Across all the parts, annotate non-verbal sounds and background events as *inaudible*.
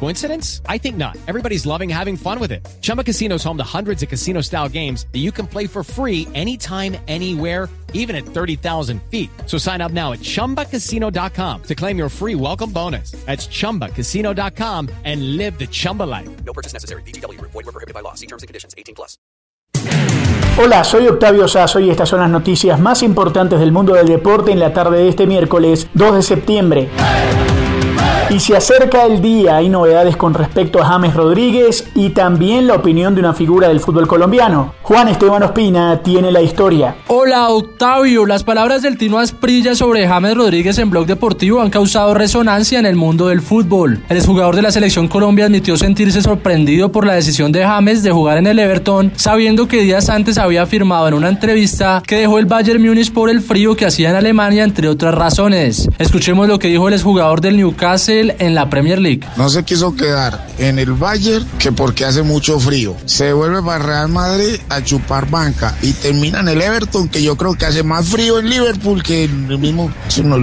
Coincidence? I think not. Everybody's loving having fun with it. Chumba Casino is home to hundreds of casino style games that you can play for free anytime, anywhere, even at 30,000 feet. So sign up now at chumbacasino.com to claim your free welcome bonus. That's chumbacasino.com and live the Chumba life. No purchase necessary. BGW. Void were prohibited by law. See terms and conditions. 18 plus. Hola, soy Octavio Sazo y estas son las noticias más importantes del mundo del deporte en la tarde de este miércoles 2 de septiembre. Y se acerca el día, hay novedades con respecto a James Rodríguez y también la opinión de una figura del fútbol colombiano. Juan Esteban Ospina tiene la historia. Hola Octavio, las palabras del Tino Asprilla sobre James Rodríguez en Blog Deportivo han causado resonancia en el mundo del fútbol. El exjugador de la selección Colombia admitió sentirse sorprendido por la decisión de James de jugar en el Everton, sabiendo que días antes había afirmado en una entrevista que dejó el Bayern Múnich por el frío que hacía en Alemania, entre otras razones. Escuchemos lo que dijo el exjugador del Newcastle en la Premier League. No se quiso quedar en el Bayern que porque hace mucho frío. Se vuelve para Real Madrid a chupar banca y termina en el Everton que yo creo que hace más frío en Liverpool que en el mismo...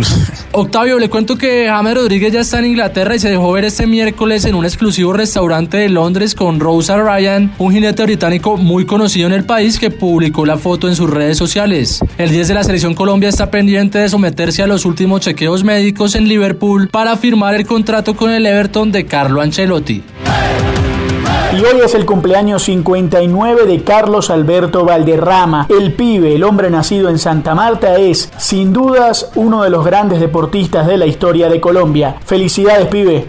*laughs* Octavio, le cuento que James Rodríguez ya está en Inglaterra y se dejó ver este miércoles en un exclusivo restaurante de Londres con Rosa Ryan, un jinete británico muy conocido en el país que publicó la foto en sus redes sociales. El 10 de la selección Colombia está pendiente de someterse a los últimos chequeos médicos en Liverpool para firmar el contrato con el Everton de Carlo Ancelotti. Y hoy es el cumpleaños 59 de Carlos Alberto Valderrama. El pibe, el hombre nacido en Santa Marta, es, sin dudas, uno de los grandes deportistas de la historia de Colombia. Felicidades, pibe.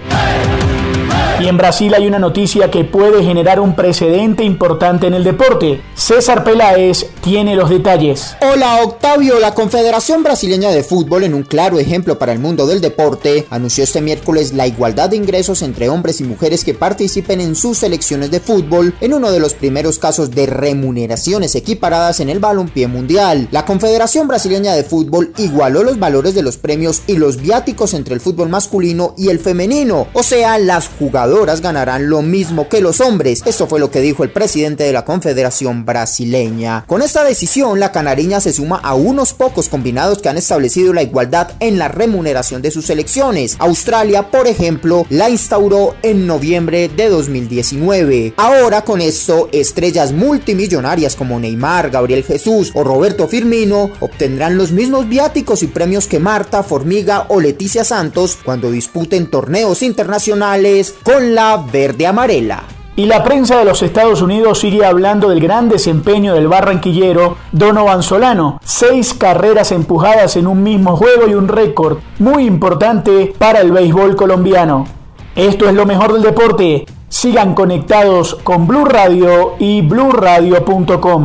Y en Brasil hay una noticia que puede generar un precedente importante en el deporte. César Peláez tiene los detalles. Hola Octavio, la Confederación Brasileña de Fútbol, en un claro ejemplo para el mundo del deporte, anunció este miércoles la igualdad de ingresos entre hombres y mujeres que participen en sus selecciones de fútbol en uno de los primeros casos de remuneraciones equiparadas en el balompié mundial. La Confederación Brasileña de Fútbol igualó los valores de los premios y los viáticos entre el fútbol masculino y el femenino, o sea, las jugadoras ganarán lo mismo que los hombres. Esto fue lo que dijo el presidente de la Confederación Brasileña. Con esta decisión, la canariña se suma a unos pocos combinados que han establecido la igualdad en la remuneración de sus selecciones. Australia, por ejemplo, la instauró en noviembre de 2019. Ahora con esto, estrellas multimillonarias como Neymar, Gabriel Jesús o Roberto Firmino obtendrán los mismos viáticos y premios que Marta, Formiga o Leticia Santos cuando disputen torneos internacionales la verde amarela. Y la prensa de los Estados Unidos sigue hablando del gran desempeño del barranquillero Donovan Solano. Seis carreras empujadas en un mismo juego y un récord muy importante para el béisbol colombiano. Esto es lo mejor del deporte. Sigan conectados con Blue Radio y bluradio.com.